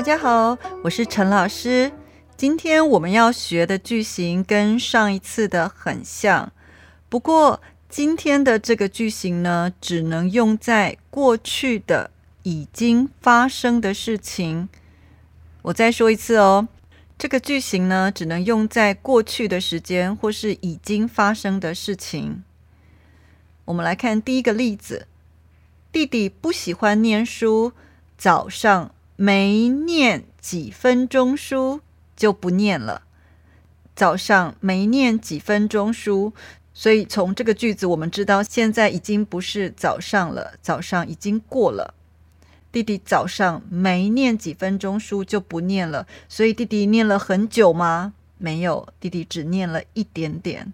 大家好，我是陈老师。今天我们要学的句型跟上一次的很像，不过今天的这个句型呢，只能用在过去的已经发生的事情。我再说一次哦，这个句型呢，只能用在过去的时间或是已经发生的事情。我们来看第一个例子：弟弟不喜欢念书，早上。没念几分钟书就不念了。早上没念几分钟书，所以从这个句子我们知道，现在已经不是早上了，早上已经过了。弟弟早上没念几分钟书就不念了，所以弟弟念了很久吗？没有，弟弟只念了一点点。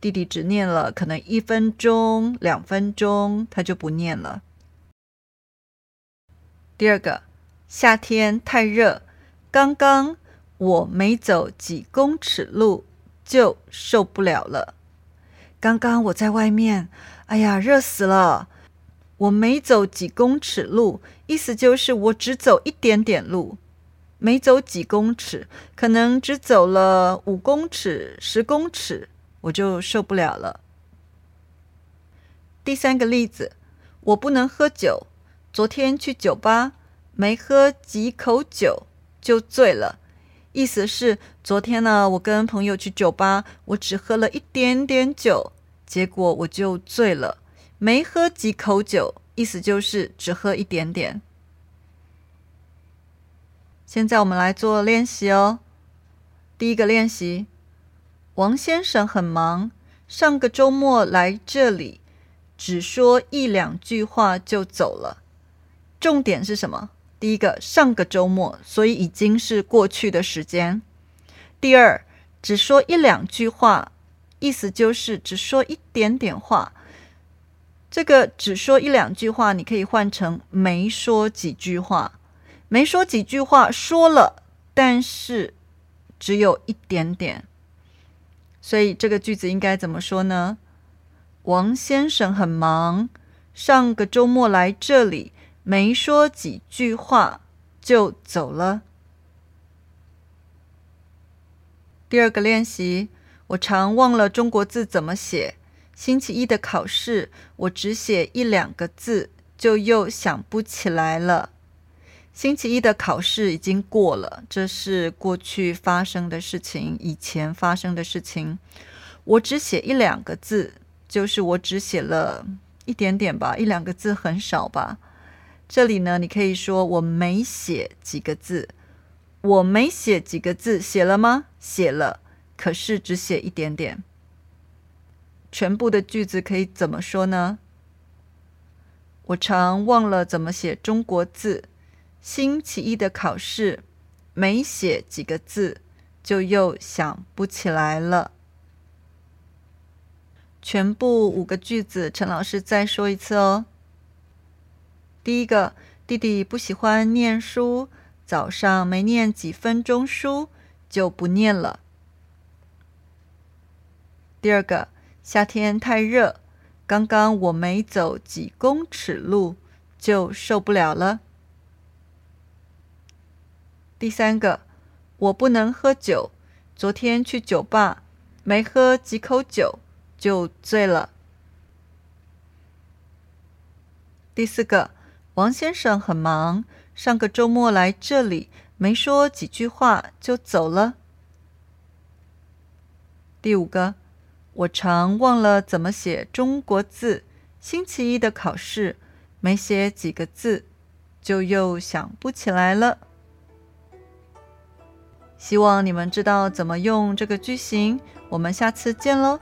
弟弟只念了可能一分钟、两分钟，他就不念了。第二个。夏天太热，刚刚我没走几公尺路就受不了了。刚刚我在外面，哎呀，热死了！我没走几公尺路，意思就是我只走一点点路，没走几公尺，可能只走了五公尺、十公尺，我就受不了了。第三个例子，我不能喝酒，昨天去酒吧。没喝几口酒就醉了，意思是昨天呢，我跟朋友去酒吧，我只喝了一点点酒，结果我就醉了。没喝几口酒，意思就是只喝一点点。现在我们来做练习哦。第一个练习，王先生很忙，上个周末来这里，只说一两句话就走了。重点是什么？第一个上个周末，所以已经是过去的时间。第二，只说一两句话，意思就是只说一点点话。这个只说一两句话，你可以换成没说几句话。没说几句话，说了，但是只有一点点。所以这个句子应该怎么说呢？王先生很忙，上个周末来这里。没说几句话就走了。第二个练习，我常忘了中国字怎么写。星期一的考试，我只写一两个字，就又想不起来了。星期一的考试已经过了，这是过去发生的事情，以前发生的事情。我只写一两个字，就是我只写了一点点吧，一两个字很少吧。这里呢，你可以说我没写几个字，我没写几个字，写了吗？写了，可是只写一点点。全部的句子可以怎么说呢？我常忘了怎么写中国字。星期一的考试，没写几个字，就又想不起来了。全部五个句子，陈老师再说一次哦。第一个，弟弟不喜欢念书，早上没念几分钟书就不念了。第二个，夏天太热，刚刚我没走几公尺路就受不了了。第三个，我不能喝酒，昨天去酒吧没喝几口酒就醉了。第四个。王先生很忙，上个周末来这里，没说几句话就走了。第五个，我常忘了怎么写中国字，星期一的考试没写几个字，就又想不起来了。希望你们知道怎么用这个句型，我们下次见喽。